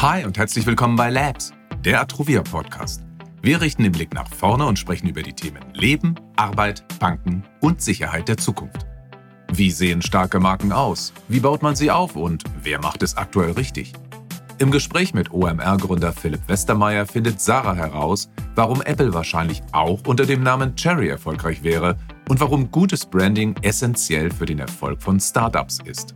Hi und herzlich willkommen bei Labs, der Atruvia Podcast. Wir richten den Blick nach vorne und sprechen über die Themen Leben, Arbeit, Banken und Sicherheit der Zukunft. Wie sehen starke Marken aus? Wie baut man sie auf und wer macht es aktuell richtig? Im Gespräch mit OMR-Gründer Philipp Westermeier findet Sarah heraus, warum Apple wahrscheinlich auch unter dem Namen Cherry erfolgreich wäre und warum gutes Branding essentiell für den Erfolg von Startups ist.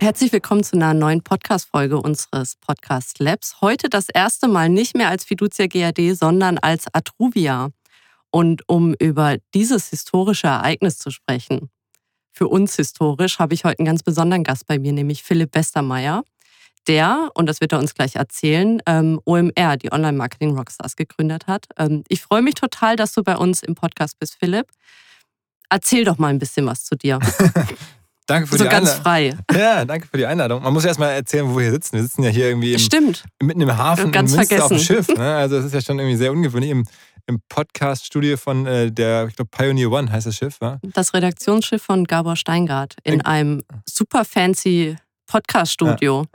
Herzlich willkommen zu einer neuen Podcast-Folge unseres Podcast Labs. Heute das erste Mal nicht mehr als Fiducia GAD, sondern als Atruvia. Und um über dieses historische Ereignis zu sprechen, für uns historisch, habe ich heute einen ganz besonderen Gast bei mir, nämlich Philipp Westermeier, der, und das wird er uns gleich erzählen, ähm, OMR, die Online-Marketing Rockstars, gegründet hat. Ähm, ich freue mich total, dass du bei uns im Podcast bist, Philipp. Erzähl doch mal ein bisschen was zu dir. Danke für so die ganz Einladung. frei. Ja, danke für die Einladung. Man muss erst mal erzählen, wo wir hier sitzen. Wir sitzen ja hier irgendwie im, Stimmt. mitten im Hafen Ganz in Münster auf dem. Schiff. Ne? Also das ist ja schon irgendwie sehr ungewöhnlich. Im, im Podcast-Studio von äh, der, ich glaube, Pioneer One heißt das Schiff, wa? Das Redaktionsschiff von Gabor Steingart in Äh, einem super fancy Podcast-Studio.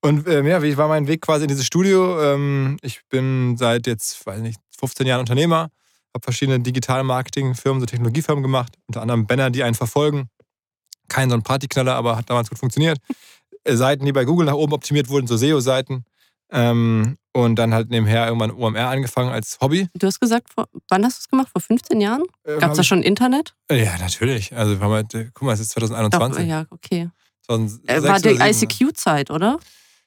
Und ähm, ja, wie war mein Weg quasi in dieses Studio? Ähm, ich bin seit jetzt, weiß nicht, 15 Jahren Unternehmer, habe verschiedene Digital-Marketing-Firmen, so Technologiefirmen gemacht, unter anderem Banner, die einen verfolgen. Kein so ein Partyknaller, aber hat damals gut funktioniert. Äh, Seiten, die bei Google nach oben optimiert wurden, so SEO-Seiten. Ähm, und dann halt nebenher irgendwann OMR angefangen als Hobby. Du hast gesagt, vor, wann hast du es gemacht? Vor 15 Jahren? Ähm, Gab es da schon Internet? Äh, Ja, natürlich. Also, wir haben halt, äh, guck mal, es ist Doch, 2021. ja, okay. 2006 Äh, war die. ICQ-Zeit, oder?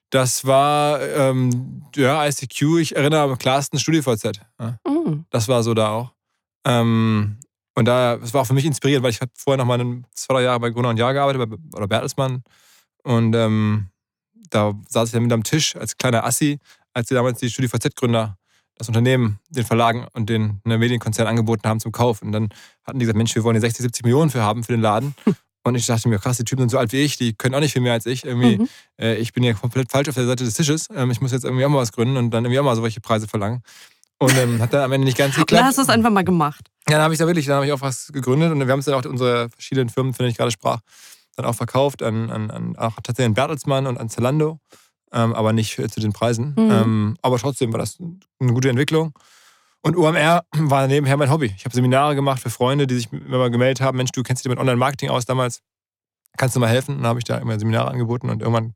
Das war, ähm, ja, ICQ. Ich erinnere am klarsten StudiVZ. Ja. Mhm. Das war so da auch. Ähm, und da, das war auch für mich inspirierend, weil ich habe vorher noch mal zwei, drei Jahre bei Gruner und Jahr gearbeitet, bei, oder Bertelsmann. Und ähm, da saß ich dann mit am Tisch als kleiner Assi, als die damals die StudiVZ-Gründer das Unternehmen, den Verlagen und den ne, Medienkonzern angeboten haben zum Kauf. Und dann hatten die gesagt, Mensch, wir wollen hier 60, 70 Millionen für haben für den Laden. Und ich dachte mir, krass, die Typen sind so alt wie ich, die können auch nicht viel mehr als ich. Irgendwie, Mhm. äh, ich bin ja komplett falsch auf der Seite des Tisches. Ähm, ich muss jetzt irgendwie auch mal was gründen und dann irgendwie auch mal solche Preise verlangen. Und ähm, hat dann am Ende nicht ganz geklappt. dann hast du es einfach mal gemacht. Ja, dann habe ich da wirklich, dann habe ich auch was gegründet und wir haben es dann auch unsere verschiedenen Firmen, von denen ich gerade sprach, dann auch verkauft an, an, an auch tatsächlich an Bertelsmann und an Zalando, ähm, aber nicht zu den Preisen. Mhm. Ähm, aber trotzdem war das eine gute Entwicklung. Und OMR war nebenher mein Hobby. Ich habe Seminare gemacht für Freunde, die sich immer mal gemeldet haben, Mensch, du kennst dich mit Online-Marketing aus damals, kannst du mal helfen? Und dann habe ich da immer Seminare angeboten und irgendwann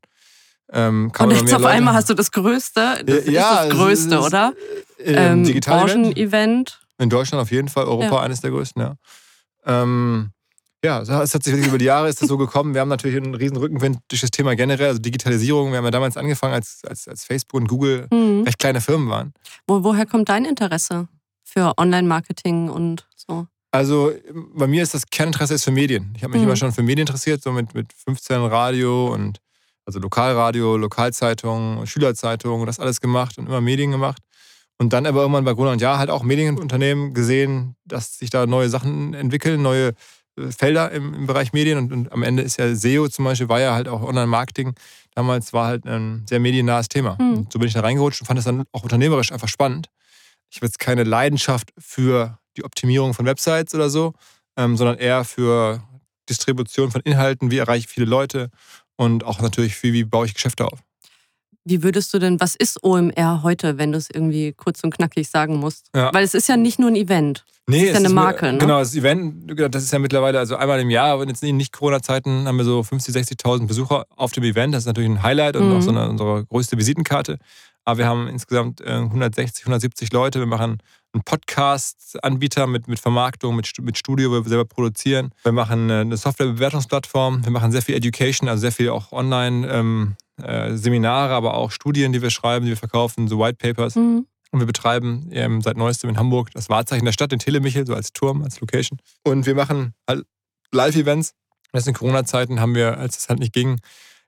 ähm, Und jetzt auf Leute. einmal hast du das Größte. Das Ja, ist das Größte, ist- oder? Ähm. Branchen-Event. In Deutschland auf jeden Fall, Europa Ja. eines der größten, ja. Ähm, ja, es hat sich über die Jahre ist das so gekommen. Wir haben natürlich einen riesen Rückenwind durch das Thema generell, also Digitalisierung. Wir haben ja damals angefangen, als, als, als Facebook und Google Mhm. recht kleine Firmen waren. Wo, woher kommt dein Interesse für Online-Marketing und so? Also bei mir ist das Kerninteresse ist für Medien. Ich habe mich Mhm. immer schon für Medien interessiert, so mit, mit 15 Radio und also Lokalradio, Lokalzeitung, Schülerzeitung, das alles gemacht und immer Medien gemacht. Und dann aber irgendwann bei Gruner und Jahr halt auch Medienunternehmen gesehen, dass sich da neue Sachen entwickeln, neue äh, Felder im, im Bereich Medien. Und, und am Ende ist ja SEO zum Beispiel, war ja halt auch Online-Marketing. Damals war halt ein sehr mediennahes Thema. Und so bin ich da reingerutscht und fand es dann auch unternehmerisch einfach spannend. Ich habe jetzt keine Leidenschaft für die Optimierung von Websites oder so, ähm, sondern eher für Distribution von Inhalten, wie erreiche ich viele Leute und auch natürlich, wie, wie baue ich Geschäfte auf. Wie würdest du denn, was ist OMR heute, wenn du es irgendwie kurz und knackig sagen musst? Ja. Weil es ist ja nicht nur ein Event. Nee, ist ja eine mir- Marke, ne? Genau, das Event, das ist ja mittlerweile, also einmal im Jahr, aber jetzt in nicht Corona-Zeiten haben wir so 50.000, 60.000 Besucher auf dem Event. Das ist natürlich ein Highlight und Mhm. auch so eine, unsere größte Visitenkarte. Aber wir haben insgesamt äh, 160, 170 Leute. Wir machen einen Podcast-Anbieter mit, mit Vermarktung, mit, mit Studio, wo wir selber produzieren. Wir machen äh, eine Software-Bewertungsplattform. Wir machen sehr viel Education, also sehr viel auch online. Ähm, äh, Seminare, aber auch Studien, die wir schreiben, die wir verkaufen, so White Papers. Mhm. Und wir betreiben ähm, seit neuestem in Hamburg das Wahrzeichen der Stadt, den Telemichel, so als Turm, als Location. Und wir machen halt Live-Events. Jetzt in Corona-Zeiten haben wir, als es halt nicht ging,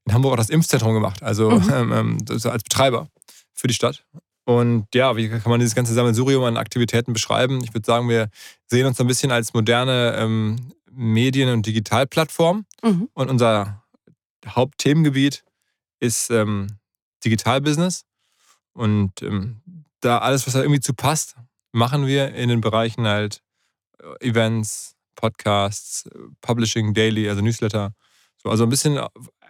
in Hamburg auch das Impfzentrum gemacht. Also Mhm. ähm, ähm, als Betreiber für die Stadt. Und ja, wie kann man dieses ganze Sammelsurium an Aktivitäten beschreiben? Ich würde sagen, wir sehen uns ein bisschen als moderne ähm, Medien- und Digitalplattform. Mhm. Und unser Hauptthemengebiet ist ähm, Digitalbusiness. Und ähm, da alles, was da irgendwie zu passt, machen wir in den Bereichen halt äh, Events, Podcasts, äh, Publishing, Daily, also Newsletter. So, also ein bisschen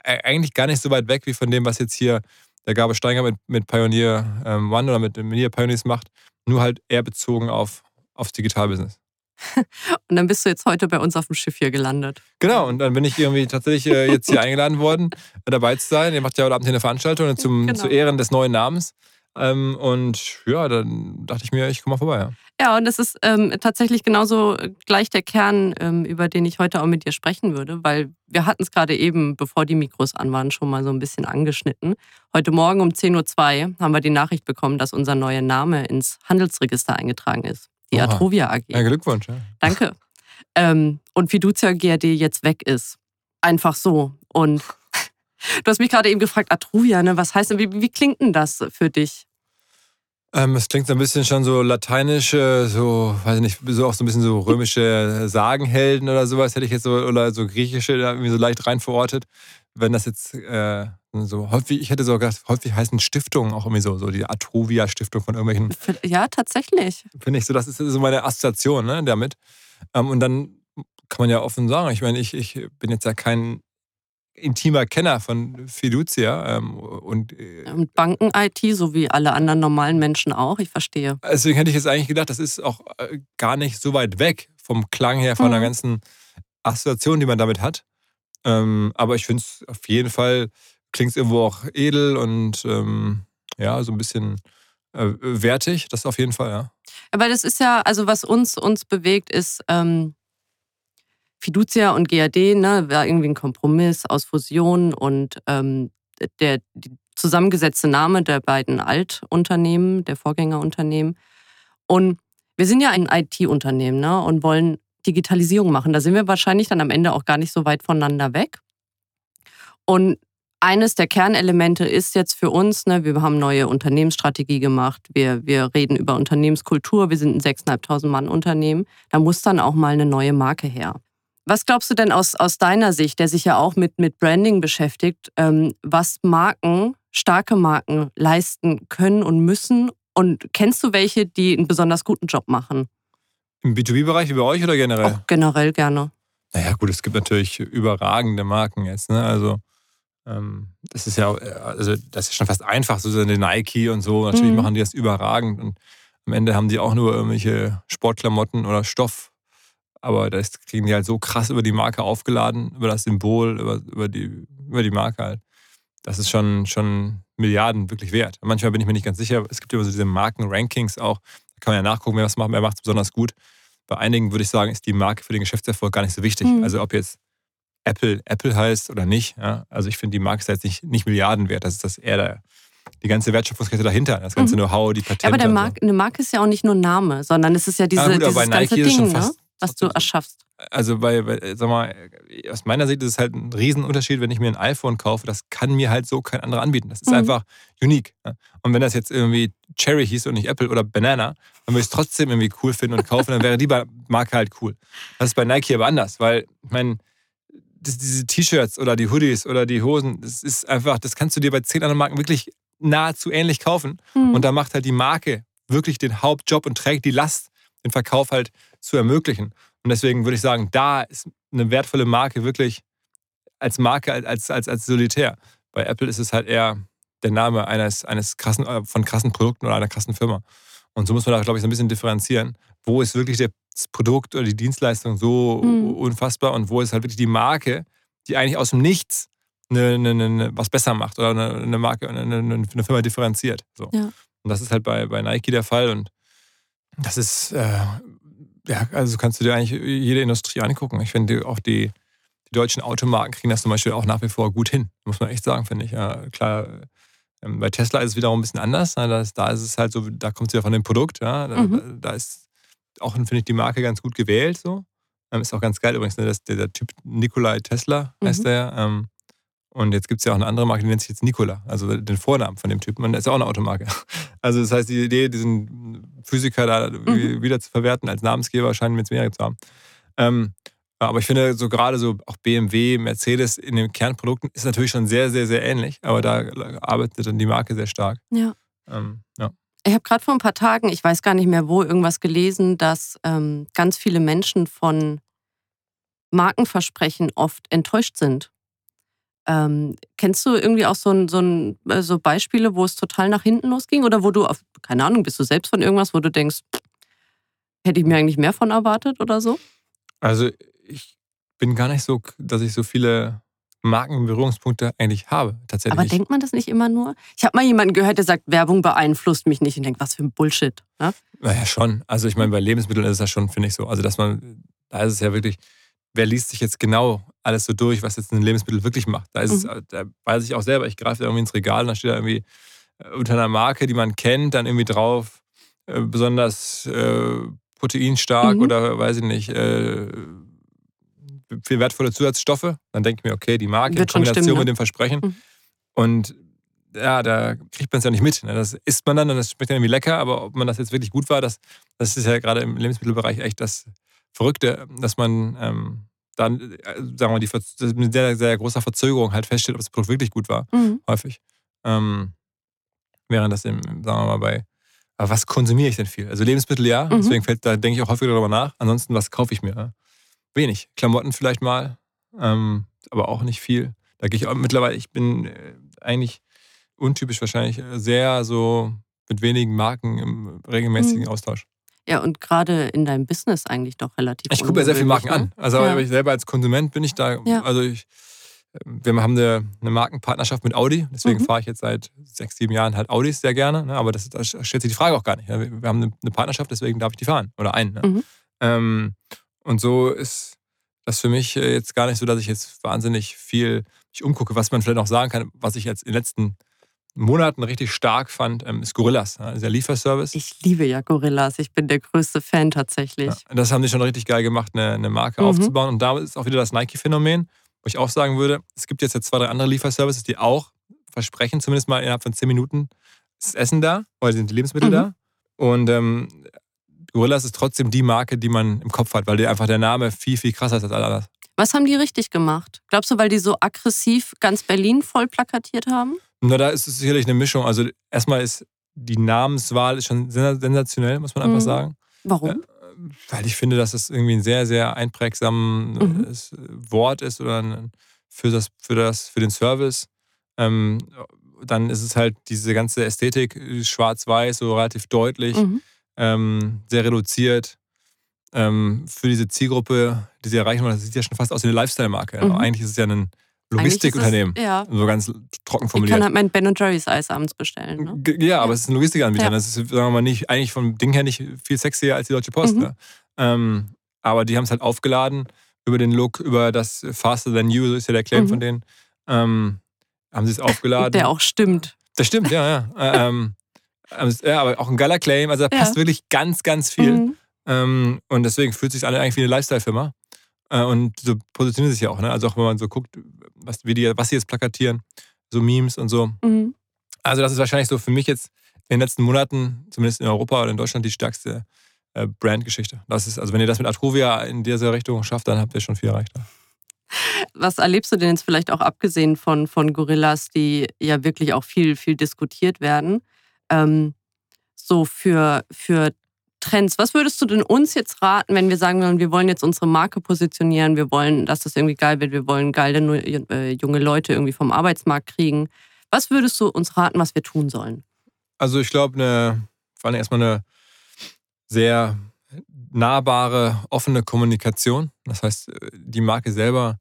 eigentlich gar nicht so weit weg wie von dem, was jetzt hier der Gabe Steiger mit, mit Pioneer ähm, One oder mit Pioneers macht, nur halt eher bezogen auf, aufs Digitalbusiness. und dann bist du jetzt heute bei uns auf dem Schiff hier gelandet. Genau, und dann bin ich irgendwie tatsächlich äh, jetzt hier eingeladen worden, dabei zu sein. Ihr macht ja heute Abend hier eine Veranstaltung zum, genau. zu Ehren des neuen Namens. Ähm, und ja, dann dachte ich mir, ich komme mal vorbei. Ja. Ja, und das ist ähm, tatsächlich genauso gleich der Kern, ähm, über den ich heute auch mit dir sprechen würde, weil wir hatten es gerade eben, bevor die Mikros an waren, schon mal so ein bisschen angeschnitten. Heute Morgen um 10.02 Uhr haben wir die Nachricht bekommen, dass unser neuer Name ins Handelsregister eingetragen ist. Die Oha. Atrovia AG. Ja, Glückwunsch. Ja. Danke. Ähm, und Fiducia GRD jetzt weg ist. Einfach so. Und du hast mich gerade eben gefragt, Atruvia, ne? was heißt denn, wie, wie klingt denn das für dich? Ähm, es klingt so ein bisschen schon so lateinische, so, weiß ich nicht, so auch so ein bisschen so römische Sagenhelden oder sowas, hätte ich jetzt so, oder so griechische da irgendwie so leicht rein verortet. Wenn das jetzt äh, so häufig, ich hätte so gedacht, häufig heißen Stiftungen auch irgendwie so, so die Atruvia-Stiftung von irgendwelchen. Ja, tatsächlich. Finde ich so, das ist so meine Assoziation ne, damit. Ähm, und dann kann man ja offen sagen, ich meine, ich, ich bin jetzt ja kein intimer Kenner von Fiducia ähm, und, äh, und Banken-IT, so wie alle anderen normalen Menschen auch, ich verstehe. Deswegen hätte ich jetzt eigentlich gedacht, das ist auch äh, gar nicht so weit weg vom Klang her, von mhm. der ganzen Assoziation, die man damit hat. Ähm, aber ich finde es auf jeden Fall, klingt es irgendwo auch edel und ähm, ja, so ein bisschen äh, wertig, das auf jeden Fall, ja. Aber das ist ja, also was uns, uns bewegt, ist, ähm, Fiducia und GAD, ne, war irgendwie ein Kompromiss aus Fusion und ähm, der zusammengesetzte Name der beiden Altunternehmen, der Vorgängerunternehmen. Und wir sind ja ein IT-Unternehmen ne, und wollen Digitalisierung machen. Da sind wir wahrscheinlich dann am Ende auch gar nicht so weit voneinander weg. Und eines der Kernelemente ist jetzt für uns, ne, wir haben neue Unternehmensstrategie gemacht, wir, wir reden über Unternehmenskultur, wir sind ein 6.500 Mann Unternehmen, da muss dann auch mal eine neue Marke her. Was glaubst du denn aus, aus deiner Sicht, der sich ja auch mit, mit Branding beschäftigt, ähm, was Marken, starke Marken leisten können und müssen? Und kennst du welche, die einen besonders guten Job machen? Im B2B-Bereich wie bei euch oder generell? Auch generell gerne. Naja, gut, es gibt natürlich überragende Marken jetzt. Ne? Also, das ist ja, also das ist schon fast einfach, so eine Nike und so. Natürlich mhm. machen die das überragend und am Ende haben die auch nur irgendwelche Sportklamotten oder Stoff aber das kriegen die halt so krass über die Marke aufgeladen, über das Symbol, über, über, die, über die Marke halt. Das ist schon, schon Milliarden wirklich wert. Manchmal bin ich mir nicht ganz sicher. Es gibt immer so diese Marken-Rankings auch. Da kann man ja nachgucken, wer was macht, wer macht es besonders gut. Bei einigen würde ich sagen, ist die Marke für den Geschäftserfolg gar nicht so wichtig. Mhm. Also ob jetzt Apple Apple heißt oder nicht. Ja? Also ich finde, die Marke ist jetzt nicht, nicht Milliarden wert. Das ist das eher der, die ganze Wertschöpfungskette dahinter, das ganze mhm. Know-how, die Patente. Ja, aber der Mark, eine Marke ist ja auch nicht nur Name, sondern es ist ja diese, ja, gut, dieses bei Nike ganze Ding, ne? was du erschaffst. Also bei, bei, sag mal, aus meiner Sicht ist es halt ein Riesenunterschied, wenn ich mir ein iPhone kaufe. Das kann mir halt so kein anderer anbieten. Das ist mhm. einfach unique. Und wenn das jetzt irgendwie Cherry hieß und nicht Apple oder Banana, dann würde ich es trotzdem irgendwie cool finden und kaufen, dann wäre die Marke halt cool. Das ist bei Nike aber anders, weil, ich meine, diese T-Shirts oder die Hoodies oder die Hosen, das ist einfach, das kannst du dir bei zehn anderen Marken wirklich nahezu ähnlich kaufen. Mhm. Und da macht halt die Marke wirklich den Hauptjob und trägt die Last, den Verkauf halt zu ermöglichen. Und deswegen würde ich sagen, da ist eine wertvolle Marke wirklich als Marke, als, als, als solitär. Bei Apple ist es halt eher der Name eines, eines krassen, äh, von krassen Produkten oder einer krassen Firma. Und so muss man da, glaube ich, so ein bisschen differenzieren. Wo ist wirklich das Produkt oder die Dienstleistung so mhm. unfassbar und wo ist halt wirklich die Marke, die eigentlich aus dem Nichts eine, eine, eine, was besser macht oder eine, Marke, eine, eine, Firma differenziert. So. Ja. Und das ist halt bei, bei Nike der Fall und das ist äh, ja, also kannst du dir eigentlich jede Industrie angucken. Ich finde auch die, die deutschen Automarken kriegen das zum Beispiel auch nach wie vor gut hin. Muss man echt sagen, finde ich. Ja, klar, ähm, bei Tesla ist es wiederum ein bisschen anders. Da ist, da ist es halt so, da kommt es ja von dem Produkt. Ja. Da, mhm. da ist auch, finde ich, die Marke ganz gut gewählt. So. Ähm, ist auch ganz geil übrigens, ne, dass der, der Typ Nikolai Tesla heißt mhm. der. Ähm, und jetzt gibt es ja auch eine andere Marke, die nennt sich jetzt Nikola, also den Vornamen von dem Typen. Und das ist ja auch eine Automarke. Also das heißt, die Idee, diesen Physiker da mhm. wieder zu verwerten als Namensgeber, scheint mir jetzt mehrere zu haben. Ähm, aber ich finde, so gerade so auch BMW, Mercedes in den Kernprodukten ist natürlich schon sehr, sehr, sehr ähnlich. Aber da arbeitet dann die Marke sehr stark. Ja. Ähm, ja. Ich habe gerade vor ein paar Tagen, ich weiß gar nicht mehr wo, irgendwas gelesen, dass ähm, ganz viele Menschen von Markenversprechen oft enttäuscht sind Ähm, kennst du irgendwie auch so, ein, so, ein, äh, so Beispiele, wo es total nach hinten losging? Oder wo du, auf, keine Ahnung, bist du selbst von irgendwas, wo du denkst, hätte ich mir eigentlich mehr von erwartet oder so? Also ich bin gar nicht so, dass ich so viele Markenberührungspunkte eigentlich habe, tatsächlich. Aber denkt man das nicht immer nur? Ich habe mal jemanden gehört, der sagt, Werbung beeinflusst mich nicht und denkt, was für ein Bullshit. Ne? Naja, schon. Also ich meine, bei Lebensmitteln ist es ja schon, finde ich so. Also dass man, da ist es ja wirklich, wer liest sich jetzt genau alles so durch, was jetzt ein Lebensmittel wirklich macht? Da, ist mhm. es, da weiß ich auch selber, ich greife da irgendwie ins Regal und da steht da irgendwie äh, unter einer Marke, die man kennt, dann irgendwie drauf, äh, besonders äh, proteinstark mhm. oder weiß ich nicht, äh, viel wertvolle Zusatzstoffe. Dann denke ich mir, okay, die Marke Wird in Kombination stimmen, ne? mit dem Versprechen. Mhm. Und ja, da kriegt man es ja nicht mit. Ne? Das isst man dann und das schmeckt dann irgendwie lecker, aber ob man das jetzt wirklich gut war, das, das ist ja gerade im Lebensmittelbereich echt das Verrückte, dass man ähm, dann, äh, sagen wir mal, die, mit sehr, sehr großer Verzögerung halt feststellt, ob das Produkt wirklich gut war. Mhm. Häufig. Ähm, während das, im, sagen wir mal, bei, was konsumiere ich denn viel? Also Lebensmittel ja, Mhm. deswegen fällt, da denke ich auch häufiger darüber nach. Ansonsten, was kaufe ich mir? Ja? Wenig. Klamotten vielleicht mal, ähm, aber auch nicht viel. Da gehe ich auch mittlerweile, ich bin äh, eigentlich untypisch wahrscheinlich äh, sehr so mit wenigen Marken im regelmäßigen Mhm. Austausch. Ja, und gerade in deinem Business eigentlich doch relativ Ich gucke mir sehr viele Marken ungewöhnlich, an. Also Ja. ich selber als Konsument bin ich da, Ja. also ich, wir haben eine, eine Markenpartnerschaft mit Audi, deswegen Mhm. fahre ich jetzt seit sechs, sieben Jahren halt Audis sehr gerne. Ne? Aber das, da stellt sich die Frage auch gar nicht. Ja? Wir, wir haben eine, eine Partnerschaft, deswegen darf ich die fahren. Oder einen. Ne? Mhm. Ähm, und so ist das für mich äh, jetzt gar nicht so, dass ich jetzt wahnsinnig viel mich umgucke, was man vielleicht noch sagen kann, was ich jetzt in den letzten Monaten richtig stark fand, ähm, ist Gorillas, ja? der Lieferservice. Ich liebe ja Gorillas. Ich bin der größte Fan tatsächlich. Ja, das haben die schon richtig geil gemacht, eine, eine Marke Mhm. aufzubauen. Und da ist auch wieder das Nike-Phänomen, wo ich auch sagen würde, es gibt jetzt, jetzt zwei, drei andere Lieferservices, die auch versprechen, zumindest mal innerhalb von zehn Minuten ist das Essen da, oder sind die Lebensmittel Mhm. da. Und ähm, Gorillas ist trotzdem die Marke, die man im Kopf hat, weil die einfach der Name viel, viel krasser ist als alle anderen. Was haben die richtig gemacht? Glaubst du, weil die so aggressiv ganz Berlin voll plakatiert haben? Na, da ist es sicherlich eine Mischung. Also erstmal ist die Namenswahl ist schon sens- sensationell, muss man einfach Mhm. sagen. Warum? Äh, weil ich finde, dass das irgendwie ein sehr, sehr einprägsames Mhm. Wort ist oder für, das, für, das, für den Service. Ähm, dann ist es halt diese ganze Ästhetik, äh, schwarz-weiß, so relativ deutlich, Mhm. Ähm, sehr reduziert. Ähm, für diese Zielgruppe, die sie erreichen wollen, das sieht ja schon fast aus wie eine Lifestyle-Marke. Mhm. Eigentlich ist es ja ein Logistikunternehmen. Ja. So ganz trocken Ich formuliert. kann halt mein Ben Jerry's Eis abends bestellen. Ne? G- Ja, aber es ist ein Logistikanbieter. Ja. Das ist, sagen wir mal, nicht, eigentlich vom Ding her nicht viel sexier als die Deutsche Post. Mhm. Ne? Ähm, aber die haben es halt aufgeladen über den Look, über das Faster Than You, so ist ja der Claim Mhm. von denen. Ähm, haben sie es aufgeladen. Der auch stimmt. Das stimmt, ja, ja. Äh, ähm, ähm, ja, aber auch ein geiler Claim. Also da Ja. passt wirklich ganz, ganz viel. Mhm. Ähm, und deswegen fühlt sich alle eigentlich wie eine Lifestyle-Firma. Äh, und so positionieren sie sich ja auch. Ne? Also auch wenn man so guckt, was, wie die, was sie jetzt plakatieren, so Memes und so. Mhm. Also das ist wahrscheinlich so für mich jetzt in den letzten Monaten, zumindest in Europa oder in Deutschland, die stärkste äh, Brandgeschichte. Das ist, also wenn ihr das mit Atruvia in dieser Richtung schafft, dann habt ihr schon viel erreicht. Was erlebst du denn jetzt vielleicht auch abgesehen von, von Gorillas, die ja wirklich auch viel, viel diskutiert werden? Ähm, so für, für Trends. Was würdest du denn uns jetzt raten, wenn wir sagen wollen, wir wollen jetzt unsere Marke positionieren, wir wollen, dass das irgendwie geil wird, wir wollen geile äh, junge Leute irgendwie vom Arbeitsmarkt kriegen? Was würdest du uns raten, was wir tun sollen? Also ich glaube, eine, vor allem erstmal eine sehr nahbare, offene Kommunikation. Das heißt, die Marke selber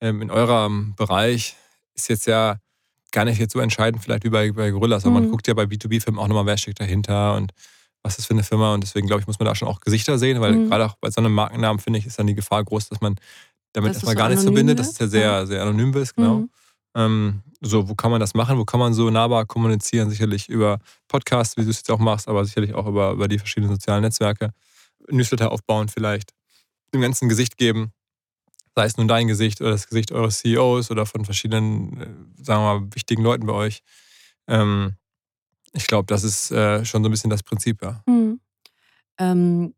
ähm, in eurem Bereich ist jetzt ja gar nicht jetzt so entscheidend, vielleicht wie bei, bei Gorillas, aber man Mhm. guckt ja bei B2B-Firmen auch nochmal, wer steckt dahinter und was ist das für eine Firma. Und deswegen, glaube ich, muss man da schon auch Gesichter sehen, weil Mhm. gerade auch bei so einem Markennamen, finde ich, ist dann die Gefahr groß, dass man damit Dass erstmal so gar nichts verbindet, dass wird? es ja sehr, sehr anonym ist, genau. Mhm. Ähm, so, wo kann man das machen? Wo kann man so nahbar kommunizieren? Sicherlich über Podcasts, wie du es jetzt auch machst, aber sicherlich auch über, über die verschiedenen sozialen Netzwerke. Newsletter aufbauen vielleicht. Dem ganzen Gesicht geben. Sei es nun dein Gesicht oder das Gesicht eures CEOs oder von verschiedenen, äh, sagen wir mal, wichtigen Leuten bei euch. Ähm, ich glaube, das ist äh, schon so ein bisschen das Prinzip, ja. Mhm. Ähm,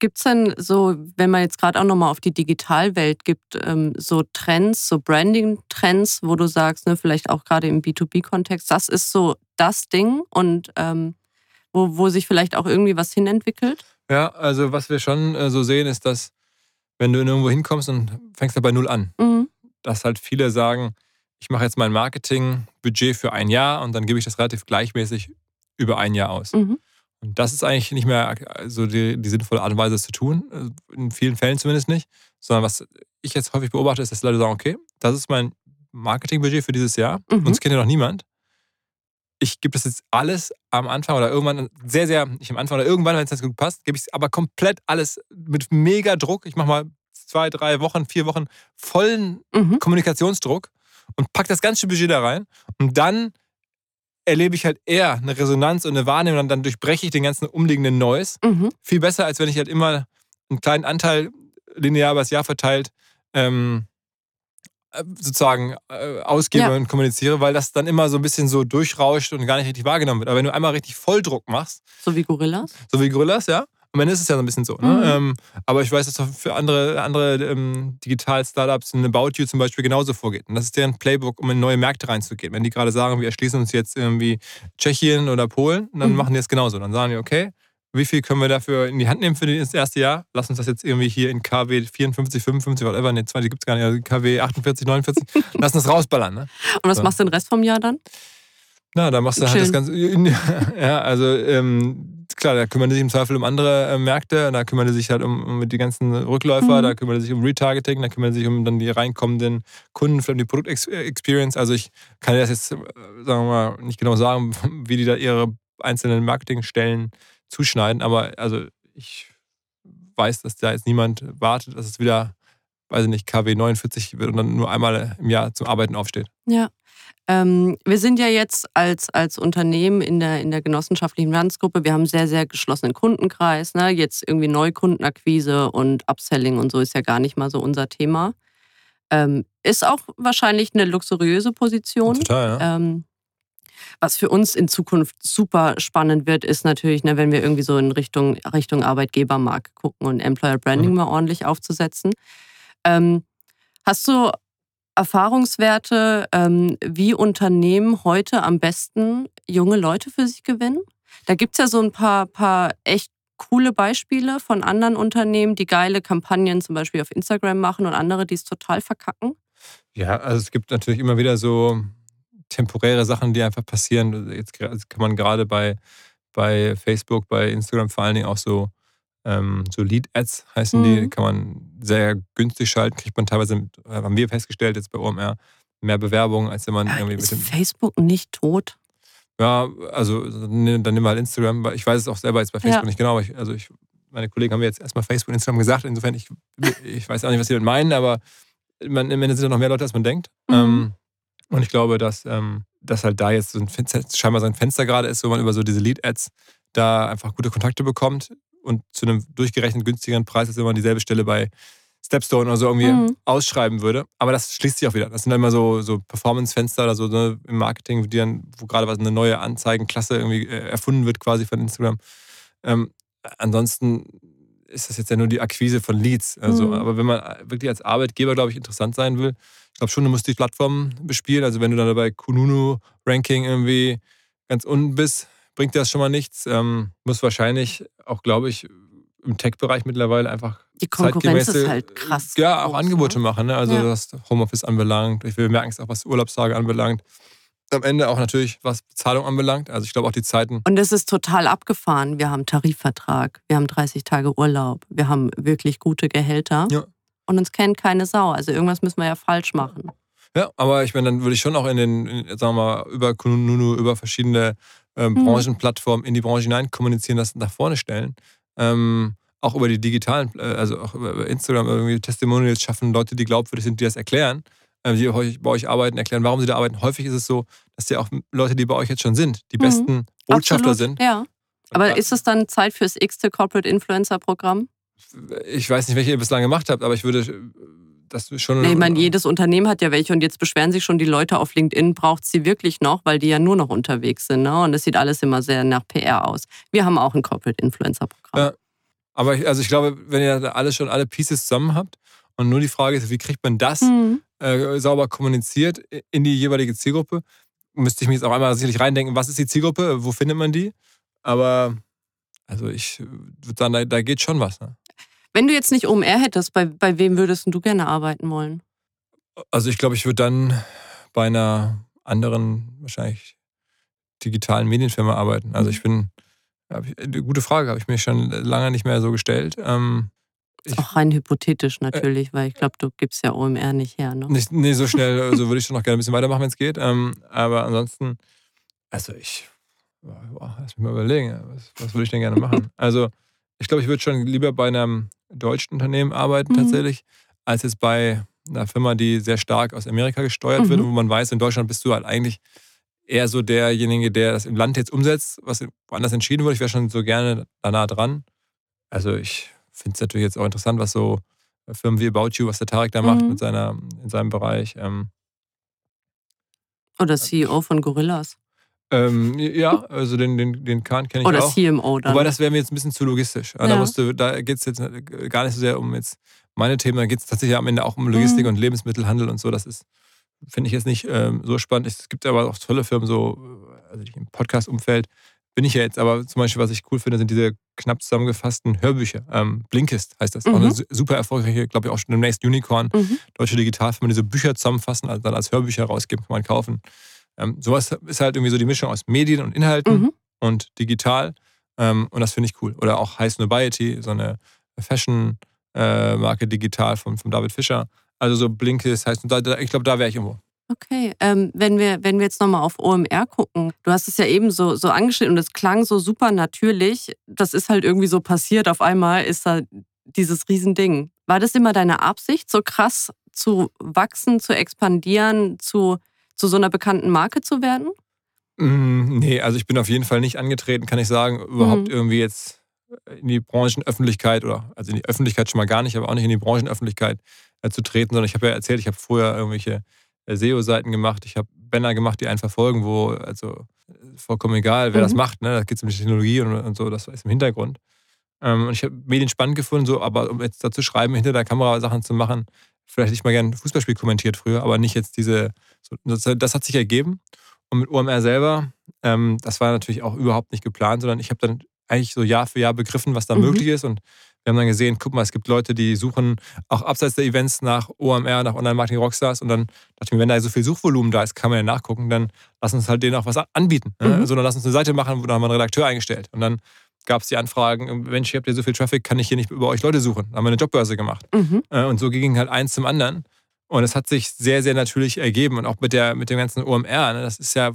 Gibt es denn so, wenn man jetzt gerade auch nochmal auf die Digitalwelt gibt, ähm, so Trends, so Branding-Trends, wo du sagst, ne, vielleicht auch gerade im B2B-Kontext, das ist so das Ding und ähm, wo, wo sich vielleicht auch irgendwie was hinentwickelt? Ja, also was wir schon äh, so sehen, ist, dass wenn du irgendwo hinkommst und fängst du bei Null an. Mhm. dass halt viele sagen, ich mache jetzt mein Marketingbudget für ein Jahr und dann gebe ich das relativ gleichmäßig über ein Jahr aus. Mhm. Und das ist eigentlich nicht mehr so die, die sinnvolle Art und Weise, das zu tun. Also in vielen Fällen zumindest nicht. Sondern was ich jetzt häufig beobachte, ist, dass Leute sagen, okay, das ist mein Marketingbudget für dieses Jahr. Mhm. Uns kennt ja noch niemand. Ich gebe das jetzt alles am Anfang oder irgendwann, sehr, sehr, nicht am Anfang oder irgendwann, wenn es gut passt, gebe ich es aber komplett alles mit mega Druck. Ich mache mal zwei, drei Wochen, vier Wochen vollen Mhm. Kommunikationsdruck und pack das ganze Budget da rein. Und dann erlebe ich halt eher eine Resonanz und eine Wahrnehmung und dann durchbreche ich den ganzen umliegenden Noise. Mhm. Viel besser, als wenn ich halt immer einen kleinen Anteil linear über das Jahr verteilt ähm, äh, sozusagen äh, ausgebe Ja. und kommuniziere, weil das dann immer so ein bisschen so durchrauscht und gar nicht richtig wahrgenommen wird. Aber wenn du einmal richtig Volldruck machst, So wie Gorillas. so wie Gorillas, ja. Und dann ist es ja so ein bisschen so. Ne? Mhm. Ähm, aber ich weiß, dass das für andere, andere ähm, Digital-Startups in About You zum Beispiel genauso vorgeht. Und das ist deren Playbook, um in neue Märkte reinzugehen. Wenn die gerade sagen, wir erschließen uns jetzt irgendwie Tschechien oder Polen, dann Mhm. machen die es genauso. Dann sagen die, okay, wie viel können wir dafür in die Hand nehmen für das erste Jahr? Lass uns das jetzt irgendwie hier in KW 54, 55, whatever, ne, 20 gibt es gar nicht, also KW 48, 49, lass uns rausballern. Ne? Und was So. machst du den Rest vom Jahr dann? Na, da machst du halt das. Ganze. Ja, also ähm, klar, da kümmern die sich im Zweifel um andere äh, Märkte, da kümmern die sich halt um, um die ganzen Rückläufer, Mhm. da kümmern die sich um Retargeting, da kümmern die sich um dann die reinkommenden Kunden, vielleicht um die Produktexperience. Also ich kann dir das jetzt, äh, sagen wir mal, nicht genau sagen, wie die da ihre einzelnen Marketingstellen zuschneiden, aber also ich weiß, dass da jetzt niemand wartet, dass es wieder, weiß ich nicht, KW 49 wird und dann nur einmal im Jahr zum Arbeiten aufsteht. Ja. Ähm, wir sind ja jetzt als, als Unternehmen in der, in der genossenschaftlichen Finanzgruppe, wir haben einen sehr, sehr geschlossenen Kundenkreis. Ne? Jetzt irgendwie Neukundenakquise und Upselling und so ist ja gar nicht mal so unser Thema. Ähm, ist auch wahrscheinlich eine luxuriöse Position. Total, ja. Ähm, was für uns in Zukunft super spannend wird, ist natürlich, ne, wenn wir irgendwie so in Richtung, Richtung Arbeitgebermarkt gucken und Employer Branding Mhm. mal ordentlich aufzusetzen. Ähm, hast du Erfahrungswerte, ähm, wie Unternehmen heute am besten junge Leute für sich gewinnen? Da gibt es ja so ein paar, paar echt coole Beispiele von anderen Unternehmen, die geile Kampagnen zum Beispiel auf Instagram machen und andere, die es total verkacken. Ja, also es gibt natürlich immer wieder so temporäre Sachen, die einfach passieren. Jetzt also kann man gerade bei, bei Facebook, bei Instagram vor allen Dingen auch so, ähm, so Lead-Ads heißen die, Mhm. kann man sehr günstig schalten, kriegt man teilweise, mit, äh, haben wir festgestellt jetzt bei OMR, mehr Bewerbungen, als wenn man irgendwie mit Ist dem. Facebook nicht tot? Ja, also ne- dann nehmen wir halt Instagram, weil ich weiß es auch selber jetzt bei Facebook Ja. nicht genau, aber ich, also ich, meine Kollegen haben mir jetzt erstmal Facebook und Instagram gesagt, insofern ich, ich weiß auch nicht, was sie damit meinen, aber man, im Ende sind ja noch mehr Leute, als man denkt. Mhm. Ähm, und ich glaube, dass, ähm, dass halt da jetzt so ein Fenster, scheinbar so ein Fenster gerade ist, wo man über so diese Lead-Ads da einfach gute Kontakte bekommt und zu einem durchgerechnet günstigeren Preis, als wenn man dieselbe Stelle bei Stepstone oder so irgendwie Mhm. ausschreiben würde. Aber das schließt sich auch wieder. Das sind dann immer so, so Performance-Fenster oder so ne, im Marketing, die dann, wo gerade was eine neue Anzeigenklasse irgendwie äh, erfunden wird, quasi von Instagram. Ähm, ansonsten ist das jetzt ja nur die Akquise von Leads. Also, Mhm. Aber wenn man wirklich als Arbeitgeber, glaube ich, interessant sein will, ich glaube schon, du musst die Plattform bespielen. Also wenn du dann bei Kununu-Ranking irgendwie ganz unten bist, bringt dir das schon mal nichts. Ähm, muss wahrscheinlich auch, glaube ich, im Tech-Bereich mittlerweile einfach Die Konkurrenz ist halt krass. Ja, auch groß, Angebote ne? machen. Ne? Also Ja. was Homeoffice anbelangt. Wir merken es auch, was Urlaubstage anbelangt. Am Ende auch natürlich, was Bezahlung anbelangt. Also ich glaube auch die Zeiten. Und es ist total abgefahren. Wir haben Tarifvertrag, wir haben 30 Tage Urlaub, wir haben wirklich gute Gehälter. Ja. Und uns kennt keine Sau. Also irgendwas müssen wir ja falsch machen. Ja, aber ich meine, dann würde ich schon auch in den, in, sagen wir mal, über Kununu, über verschiedene ähm, Mhm. Branchenplattformen in die Branche hinein kommunizieren, das nach vorne stellen. Ähm, auch über die digitalen, äh, also auch über Instagram irgendwie Testimonials schaffen, Leute, die glaubwürdig sind, die das erklären, äh, die euch, bei euch arbeiten, erklären, warum sie da arbeiten. Häufig ist es so, dass ja auch Leute, die bei euch jetzt schon sind, die Mhm. besten Botschafter Absolut, sind. Ja. Aber ist es dann Zeit fürs x-te Corporate Influencer Programm? Ich weiß nicht, welche ihr bislang gemacht habt, aber ich würde äh, das schon. Nee, ich meine, jedes Unternehmen hat ja welche und jetzt beschweren sich schon die Leute auf LinkedIn, braucht sie wirklich noch, weil die ja nur noch unterwegs sind. Ne? Und das sieht alles immer sehr nach PR aus. Wir haben auch ein Corporate Influencer Programm. Ja. Aber ich, also ich glaube, wenn ihr alle schon alle Pieces zusammen habt und nur die Frage ist, wie kriegt man das Mhm. äh, sauber kommuniziert in die jeweilige Zielgruppe, müsste ich mich jetzt auch einmal sicherlich reindenken, was ist die Zielgruppe, wo findet man die? Aber also ich würde sagen, da, da geht schon was. Ne? Wenn du jetzt nicht OMR hättest, bei, bei wem würdest du gerne arbeiten wollen? Also ich glaube, ich würde dann bei einer anderen, wahrscheinlich digitalen Medienfirma arbeiten. Also ich bin, ich, eine gute Frage, habe ich mir schon lange nicht mehr so gestellt. Ähm, ich, auch rein hypothetisch natürlich, äh, weil ich glaube, du gibst ja OMR nicht her. Ne? Nicht, nee, so schnell, so also würde ich schon noch gerne ein bisschen weitermachen, wenn es geht. Ähm, aber ansonsten, also ich, boah, lass mich mal überlegen, was, was würde ich denn gerne machen? Also ich glaube, ich würde schon lieber bei einem deutschen Unternehmen arbeiten mhm. tatsächlich, als jetzt bei einer Firma, die sehr stark aus Amerika gesteuert mhm. wird, wo man weiß, in Deutschland bist du halt eigentlich eher so derjenige, der das im Land jetzt umsetzt, was woanders entschieden wurde. Ich wäre schon so gerne da nah dran. Also ich finde es natürlich jetzt auch interessant, was so Firmen wie About You, was der Tarek da macht mhm. mit seiner, in seinem Bereich. Ähm, Oder CEO von Gorillas. Ähm, ja, also den, den, den Kahn kenne ich Oder auch. Oder CMO dann. Wobei das wäre mir jetzt ein bisschen zu logistisch. Ja. Da, musste, da geht es jetzt gar nicht so sehr um jetzt meine Themen, da geht es tatsächlich am Ende auch um Logistik mhm. und Lebensmittelhandel und so. Das ist, finde ich jetzt nicht ähm, so spannend. Es gibt aber auch tolle Firmen, so also im Podcast-Umfeld bin ich ja jetzt, aber zum Beispiel, was ich cool finde, sind diese knapp zusammengefassten Hörbücher. Ähm, Blinkist heißt das. Mhm. Auch eine super erfolgreiche, glaube ich, auch schon demnächst Unicorn, mhm. deutsche Digitalfirma, diese Bücher zusammenfassen, also dann als Hörbücher rausgeben, kann man kaufen. Ähm, sowas ist halt irgendwie so die Mischung aus Medien und Inhalten mhm. und digital. Ähm, und das finde ich cool. Oder auch High Snobiety, so eine Fashion-Marke äh, digital von, von David Fischer. Also so Blinkist heißt, ich glaube, da wäre ich irgendwo. Okay, ähm, wenn, wir, wenn wir jetzt nochmal auf OMR gucken, du hast es ja eben so, so angeschnitten und es klang so super natürlich. Das ist halt irgendwie so passiert. Auf einmal ist da dieses Riesending. War das immer deine Absicht, so krass zu wachsen, zu expandieren, zu zu so einer bekannten Marke zu werden? Mm, nee, also ich bin auf jeden Fall nicht angetreten, kann ich sagen, überhaupt mhm. irgendwie jetzt in die Branchenöffentlichkeit oder also in die Öffentlichkeit schon mal gar nicht, aber auch nicht in die Branchenöffentlichkeit äh, zu treten, sondern ich habe ja erzählt, ich habe vorher irgendwelche äh, SEO-Seiten gemacht, ich habe Banner gemacht, die einen verfolgen, wo, also vollkommen egal, wer mhm. das macht, ne? da geht es um die Technologie und, und, so, das ist im Hintergrund. Ähm, und ich habe Medien spannend gefunden, so, aber um jetzt dazu schreiben, hinter der Kamera Sachen zu machen, vielleicht hätte ich mal gerne ein Fußballspiel kommentiert früher, aber nicht jetzt diese, das, hat sich ergeben. Und mit OMR selber, ähm, das war natürlich auch überhaupt nicht geplant, sondern ich habe dann eigentlich so Jahr für Jahr begriffen, was da mhm. möglich ist. Und wir haben dann gesehen, guck mal, es gibt Leute, die suchen auch abseits der Events nach OMR, nach Online-Marketing-Rockstars. Und dann dachte ich mir, wenn da so viel Suchvolumen da ist, kann man ja nachgucken, dann lass uns halt denen auch was anbieten. Ne? Mhm. Also dann lass uns eine Seite machen, wo dann haben wir einen Redakteur eingestellt. Und dann gab es die Anfragen, Mensch, ihr habt ja so viel Traffic, kann ich hier nicht über euch Leute suchen? Da haben wir eine Jobbörse gemacht. Mhm. Äh, und so ging halt eins zum anderen. Und es hat sich sehr, sehr natürlich ergeben. Und auch mit, der, mit dem ganzen OMR, ne, das ist ja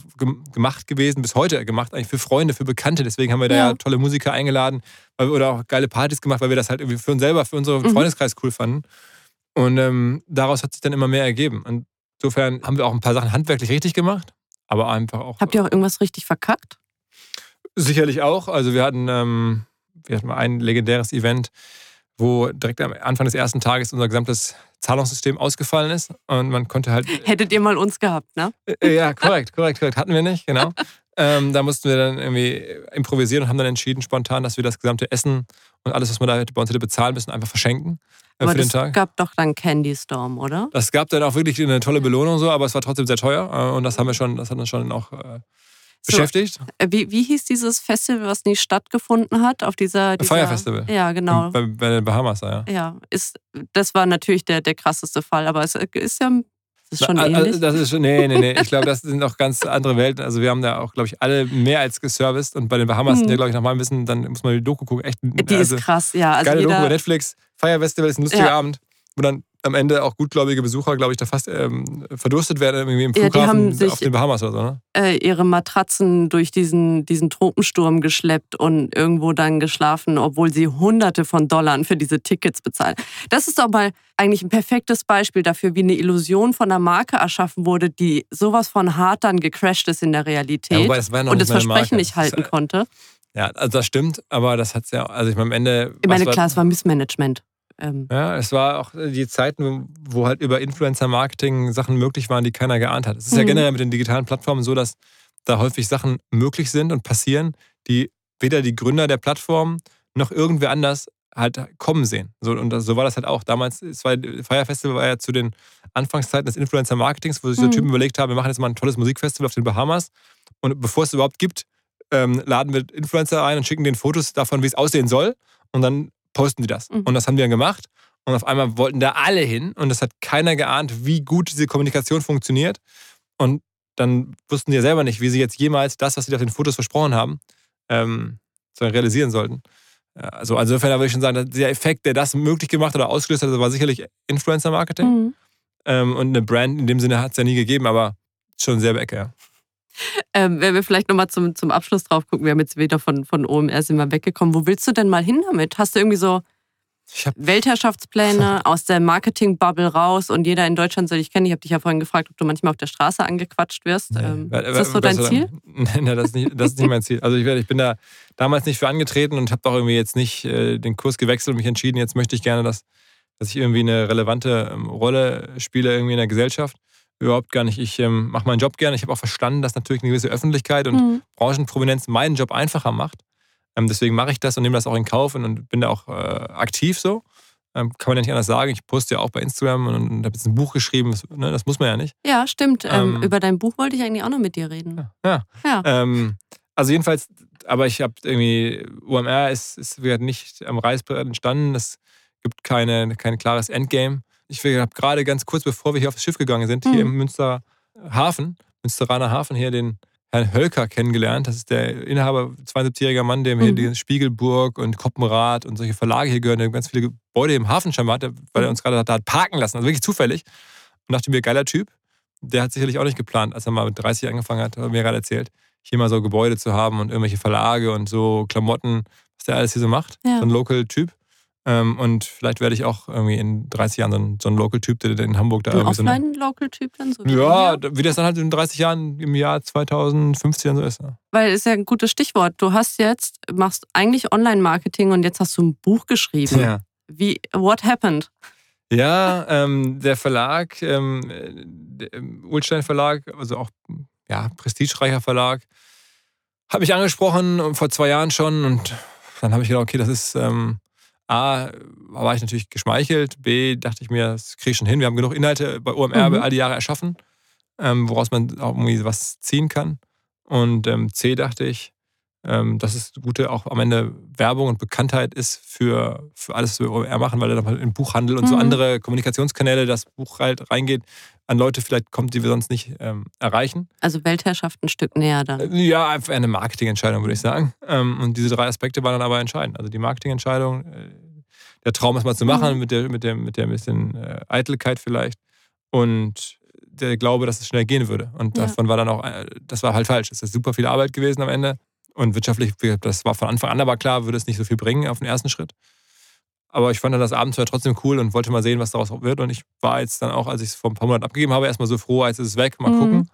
gemacht gewesen, bis heute gemacht, eigentlich für Freunde, für Bekannte. Deswegen haben wir da ja, ja tolle Musiker eingeladen weil wir, oder auch geile Partys gemacht, weil wir das halt irgendwie für uns selber, für unseren mhm. Freundeskreis cool fanden. Und ähm, daraus hat sich dann immer mehr ergeben. Und insofern haben wir auch ein paar Sachen handwerklich richtig gemacht, aber einfach auch. Habt ihr auch irgendwas richtig verkackt? Sicherlich auch. Also wir hatten, ähm, wir hatten mal ein legendäres Event, wo direkt am Anfang des ersten Tages unser gesamtes Zahlungssystem ausgefallen ist und man konnte halt. Hättet ihr mal uns gehabt, ne? Äh, ja, korrekt, korrekt, korrekt. Hatten wir nicht, genau. ähm, da mussten wir dann irgendwie improvisieren und haben dann entschieden spontan, dass wir das gesamte Essen und alles, was man da bei uns hätte bezahlen müssen, einfach verschenken. Äh, aber das gab doch dann Candy Storm, oder? Das gab dann auch wirklich eine tolle Belohnung so, aber es war trotzdem sehr teuer äh, und das haben wir schon, das hat uns schon auch äh, beschäftigt. So, wie, wie hieß dieses Festival, was nie stattgefunden hat? Auf dieser, dieser Fire Festival. Ja, genau. Bei, bei den Bahamas, ja. Ja, ist, das war natürlich der, der krasseste Fall, aber es ist ja das ist schon Na, ähnlich. Das ist schon, nee, nee, nee. Ich glaube, das sind auch ganz andere Welten. Also wir haben da auch, glaube ich, alle mehr als geserviced. Und bei den Bahamas, hm. der, glaube ich, nach meinem Wissen, dann muss man die Doku gucken. Echt, die also, ist krass, ja. Also geile Doku bei Netflix. Fire Festival ist ein lustiger ja. Abend, wo dann am Ende auch gutgläubige Besucher, glaube ich, da fast ähm, verdurstet werden irgendwie im Flughafen ja, die haben sich, auf den Bahamas oder so, ne? Äh, ihre Matratzen durch diesen, diesen Tropensturm geschleppt und irgendwo dann geschlafen, obwohl sie hunderte von Dollar für diese Tickets bezahlen. Das ist doch mal eigentlich ein perfektes Beispiel dafür, wie eine Illusion von einer Marke erschaffen wurde, die sowas von hart dann gecrashed ist in der Realität ja, das und das Versprechen Marke. nicht halten das, konnte. Ja, also das stimmt, aber das hat es ja, also ich meine, am Ende. Ich meine, klar, es war Missmanagement. Ähm ja, es war auch die Zeiten, wo halt über Influencer-Marketing Sachen möglich waren, die keiner geahnt hat. Es ist mhm. ja generell mit den digitalen Plattformen so, dass da häufig Sachen möglich sind und passieren, die weder die Gründer der Plattform noch irgendwer anders halt kommen sehen. So, und so war das halt auch. Damals, es war, Fire Festival war ja zu den Anfangszeiten des Influencer-Marketings, wo sich so mhm. Typen überlegt haben, wir machen jetzt mal ein tolles Musikfestival auf den Bahamas. Und bevor es überhaupt gibt, ähm, laden wir Influencer ein und schicken denen Fotos davon, wie es aussehen soll. Und dann posten die das. Mhm. Und das haben die dann gemacht. Und auf einmal wollten da alle hin und es hat keiner geahnt, wie gut diese Kommunikation funktioniert. Und dann wussten die ja selber nicht, wie sie jetzt jemals das, was sie auf den Fotos versprochen haben, ähm, realisieren sollten. Also insofern würde ich schon sagen, der Effekt, der das möglich gemacht oder ausgelöst hat, war sicherlich Influencer-Marketing. Mhm. Ähm, und eine Brand in dem Sinne hat es ja nie gegeben, aber schon sehr Ecke, ja. Ähm, wenn wir vielleicht nochmal zum, zum Abschluss drauf gucken, wir haben jetzt wieder von, von OMR sind wir weggekommen. Wo willst du denn mal hin damit? Hast du irgendwie so Weltherrschaftspläne aus der Marketing-Bubble raus und jeder in Deutschland soll dich kennen? Ich habe dich ja vorhin gefragt, ob du manchmal auf der Straße angequatscht wirst. Nee. Ähm, ist das so dein Ziel? Nein, das, ist nicht, das ist nicht mein Ziel. Also ich, ich bin da damals nicht für angetreten und habe doch irgendwie jetzt nicht äh, den Kurs gewechselt und mich entschieden, jetzt möchte ich gerne, dass, dass ich irgendwie eine relevante ähm, Rolle spiele irgendwie in der Gesellschaft. Überhaupt gar nicht. Ich ähm, mache meinen Job gerne. Ich habe auch verstanden, dass natürlich eine gewisse Öffentlichkeit und mhm. Branchenprominenz meinen Job einfacher macht. Ähm, deswegen mache ich das und nehme das auch in Kauf und, und bin da auch äh, aktiv so. Ähm, kann man ja nicht anders sagen. Ich poste ja auch bei Instagram und, und habe jetzt ein Buch geschrieben. Das, ne, das muss man ja nicht. Ja, stimmt. Ähm, ähm, über dein Buch wollte ich eigentlich auch noch mit dir reden. Ja. ja. ja. Ähm, also jedenfalls, aber ich habe irgendwie, UMR ist, ist nicht am Reißbrett entstanden. Es gibt keine, kein klares Endgame. Ich habe gerade ganz kurz, bevor wir hier aufs Schiff gegangen sind, mhm. hier im Münster Hafen, Münsteraner Hafen, hier den Herrn Hölker kennengelernt. Das ist der Inhaber, 72-jähriger Mann, der mhm. hier die Spiegelburg und Koppenrad und solche Verlage hier gehören, der ganz viele Gebäude im Hafen scheinbar hat, weil er mhm. uns gerade da hat parken lassen. Also wirklich zufällig. Und dachte mir, geiler Typ. Der hat sicherlich auch nicht geplant, als er mal mit 30 angefangen hat, hat er mir gerade erzählt, hier mal so Gebäude zu haben und irgendwelche Verlage und so Klamotten, was der alles hier so macht. Ja. So ein Local-Typ. Ähm, und vielleicht werde ich auch irgendwie in 30 Jahren so ein, so ein Local-Typ, der in Hamburg da ein irgendwie so ein Local-Typ dann so. Ja, wie das dann halt in 30 Jahren im Jahr 2015 so ist. Ja. Weil ist ja ein gutes Stichwort. Du hast jetzt, machst eigentlich Online-Marketing und jetzt hast du ein Buch geschrieben. Ja. Wie, what happened? Ja, ähm, der Verlag, ähm, der Ulstein Verlag, also auch ja, prestigereicher Verlag, hat mich angesprochen vor zwei Jahren schon und dann habe ich gedacht, okay, das ist ähm, A, war ich natürlich geschmeichelt. B, dachte ich mir, das kriege ich schon hin. Wir haben genug Inhalte bei OMR mhm. all die Jahre erschaffen, ähm, woraus man auch irgendwie was ziehen kann. Und ähm, C, dachte ich, dass es gute auch am Ende Werbung und Bekanntheit ist für, für alles, was wir machen, weil er dann im Buchhandel und mhm. so andere Kommunikationskanäle das Buch halt reingeht, an Leute vielleicht kommt, die wir sonst nicht ähm, erreichen. Also Weltherrschaft ein Stück näher dann. Äh, ja, einfach eine Marketingentscheidung, würde ich sagen. Ähm, und diese drei Aspekte waren dann aber entscheidend. Also die Marketingentscheidung, äh, der Traum, es mal zu machen, mhm. mit, der, mit, der, mit der bisschen äh, Eitelkeit vielleicht. Und der Glaube, dass es schnell gehen würde. Und ja. davon war dann auch, das war halt falsch. Es ist super viel Arbeit gewesen am Ende. Und wirtschaftlich, das war von Anfang an aber klar, würde es nicht so viel bringen auf den ersten Schritt. Aber ich fand dann das Abenteuer trotzdem cool und wollte mal sehen, was daraus wird. Und ich war jetzt dann auch, als ich es vor ein paar Monaten abgegeben habe, erstmal so froh, als ist es weg, mal mhm. gucken.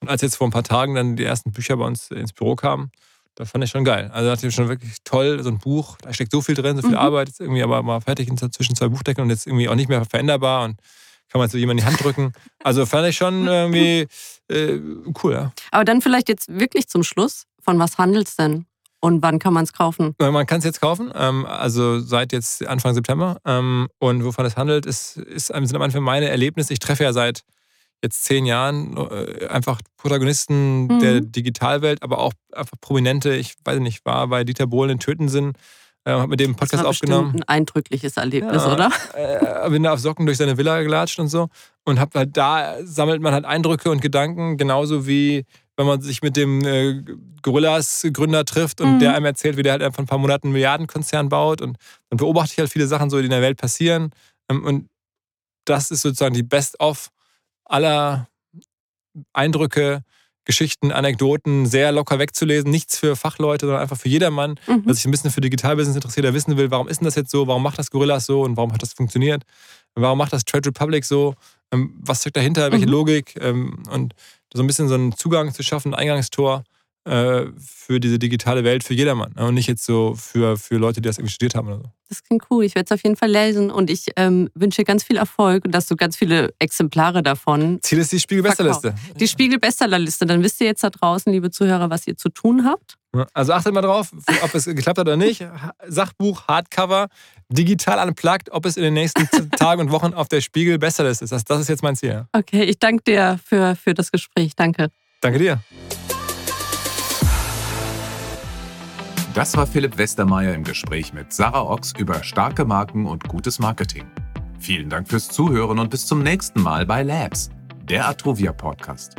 Und als jetzt vor ein paar Tagen dann die ersten Bücher bei uns ins Büro kamen, das fand ich schon geil. Also das ist schon wirklich toll, so ein Buch, da steckt so viel drin, so viel mhm. Arbeit, ist irgendwie aber mal fertig zwischen zwei Buchdecken und jetzt irgendwie auch nicht mehr veränderbar und kann man so jemand in die Hand drücken. Also fand ich schon irgendwie äh, cool, ja. Aber dann vielleicht jetzt wirklich zum Schluss, von was handelt es denn? Und wann kann man es kaufen? Man kann es jetzt kaufen, ähm, also seit jetzt Anfang September. Ähm, und wovon es handelt, ist, ist, sind am Anfang meine Erlebnisse. Ich treffe ja seit jetzt zehn Jahren äh, einfach Protagonisten mhm. der Digitalwelt, aber auch einfach Prominente. Ich weiß nicht, war bei Dieter Bohlen in Tötensinn, äh, habe mit dem Podcast das war aufgenommen. Ein eindrückliches Erlebnis, ja, oder? Äh, bin da auf Socken durch seine Villa gelatscht und so. Und hab halt da sammelt man halt Eindrücke und Gedanken, genauso wie wenn man sich mit dem äh, Gorillas-Gründer trifft und mhm. der einem erzählt, wie der halt einfach ein paar Monaten einen Milliardenkonzern baut. Und dann beobachte ich halt viele Sachen so, die in der Welt passieren. Ähm, und das ist sozusagen die Best-of aller Eindrücke, Geschichten, Anekdoten sehr locker wegzulesen. Nichts für Fachleute, sondern einfach für jedermann, mhm. der sich ein bisschen für Digitalbusiness interessiert, der wissen will, warum ist denn das jetzt so, warum macht das Gorillas so und warum hat das funktioniert, warum macht das Trade Republic so, ähm, was steckt dahinter, welche mhm. Logik ähm, und so ein bisschen so einen Zugang zu schaffen, ein Eingangstor äh, für diese digitale Welt für jedermann ne? und nicht jetzt so für, für Leute, die das irgendwie studiert haben oder so. Das klingt cool. Ich werde es auf jeden Fall lesen und ich ähm, wünsche ganz viel Erfolg und dass du ganz viele Exemplare davon. Ziel ist die Spiegel-Bestsellerliste. Die Spiegel-Bestsellerliste. Dann wisst ihr jetzt da draußen, liebe Zuhörer, was ihr zu tun habt. Also achtet mal drauf, ob es geklappt hat oder nicht. Sachbuch, Hardcover, digital unplugged, ob es in den nächsten Tagen und Wochen auf der Spiegel Bestsellerliste ist. Das, das ist jetzt mein Ziel. Okay, ich danke dir für, für das Gespräch. Danke. Danke dir. Das war Philipp Westermeier im Gespräch mit Sarah Ochs über starke Marken und gutes Marketing. Vielen Dank fürs Zuhören und bis zum nächsten Mal bei Labs, der Atruvia Podcast.